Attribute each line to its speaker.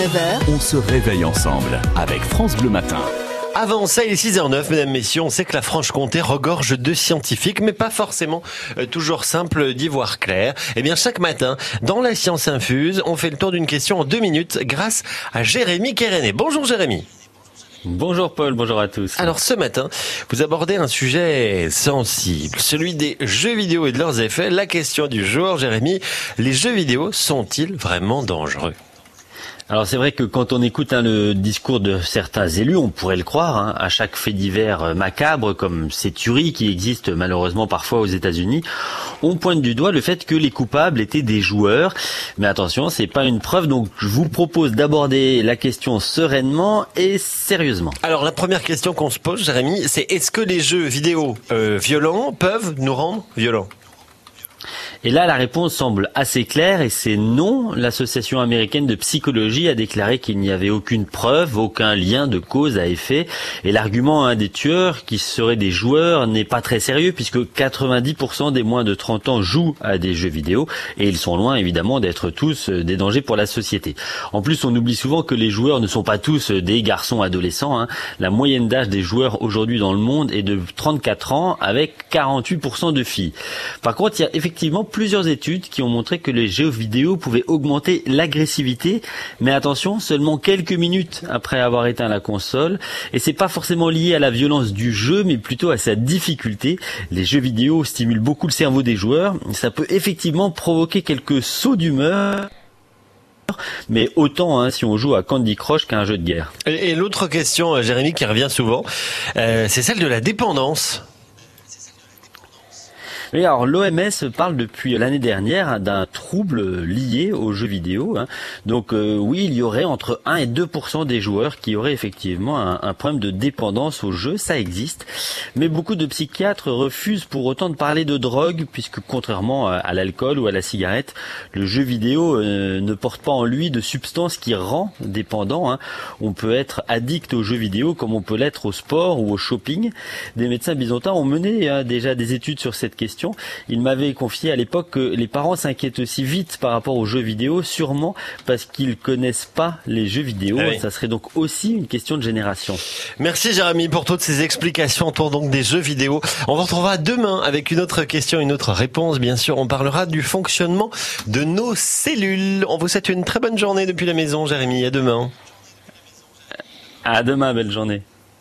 Speaker 1: 9h,
Speaker 2: On se réveille ensemble avec France Bleu Matin.
Speaker 3: Avant ça, il est 6h09, mesdames, messieurs. On sait que la Franche-Comté regorge de scientifiques, mais pas forcément euh, toujours simple d'y voir clair. Eh bien, chaque matin, dans la science infuse, on fait le tour d'une question en deux minutes grâce à Jérémy Kéréné. Bonjour Jérémy.
Speaker 4: Bonjour Paul, bonjour à tous.
Speaker 3: Alors ce matin, vous abordez un sujet sensible, celui des jeux vidéo et de leurs effets. La question du jour, Jérémy, les jeux vidéo sont-ils vraiment dangereux?
Speaker 4: Alors c'est vrai que quand on écoute hein, le discours de certains élus, on pourrait le croire, hein, à chaque fait divers euh, macabre comme ces tueries qui existent malheureusement parfois aux États-Unis, on pointe du doigt le fait que les coupables étaient des joueurs. Mais attention, c'est pas une preuve, donc je vous propose d'aborder la question sereinement et sérieusement.
Speaker 3: Alors la première question qu'on se pose, Jérémy, c'est est-ce que les jeux vidéo euh, violents peuvent nous rendre violents?
Speaker 4: Et là, la réponse semble assez claire et c'est non. L'association américaine de psychologie a déclaré qu'il n'y avait aucune preuve, aucun lien de cause à effet. Et l'argument hein, des tueurs qui seraient des joueurs n'est pas très sérieux puisque 90% des moins de 30 ans jouent à des jeux vidéo et ils sont loin évidemment d'être tous euh, des dangers pour la société. En plus, on oublie souvent que les joueurs ne sont pas tous euh, des garçons adolescents. hein. La moyenne d'âge des joueurs aujourd'hui dans le monde est de 34 ans avec 48% de filles. Par contre, il y a effectivement plusieurs études qui ont montré que les jeux vidéo pouvaient augmenter l'agressivité, mais attention, seulement quelques minutes après avoir éteint la console. Et c'est pas forcément lié à la violence du jeu, mais plutôt à sa difficulté. Les jeux vidéo stimulent beaucoup le cerveau des joueurs. Ça peut effectivement provoquer quelques sauts d'humeur. Mais autant hein, si on joue à Candy Crush qu'à un jeu de guerre.
Speaker 3: Et, et l'autre question, euh, Jérémy, qui revient souvent, euh, c'est celle de la dépendance.
Speaker 4: Alors l'OMS parle depuis l'année dernière d'un trouble lié aux jeux vidéo. hein. Donc euh, oui, il y aurait entre 1 et 2% des joueurs qui auraient effectivement un, problème de dépendance aux jeux, ça existe. Mais beaucoup de psychiatres refusent pour autant de parler de drogue, puisque contrairement à, à l'alcool ou à la cigarette, le jeu vidéo euh, ne porte pas en lui de substance qui rend dépendant. hein. On peut être addict aux jeux vidéo comme on peut l'être au sport ou au shopping. Des médecins byzantins ont mené hein, déjà des études sur cette question. Ils m'avaient confié à l'époque que les parents s'inquiètent aussi vite par rapport aux jeux vidéo, sûrement parce qu'ils connaissent pas les jeux vidéo.
Speaker 3: Ah oui.
Speaker 4: Ça serait donc aussi une question de génération.
Speaker 3: Merci Jérémy pour toutes ces explications autour donc des jeux vidéo. On vous retrouvera demain avec une autre question, une autre réponse. Bien sûr, on parlera du fonctionnement de nos cellules. On vous souhaite une très bonne journée depuis la maison, Jérémy. À demain.
Speaker 4: À demain, belle journée.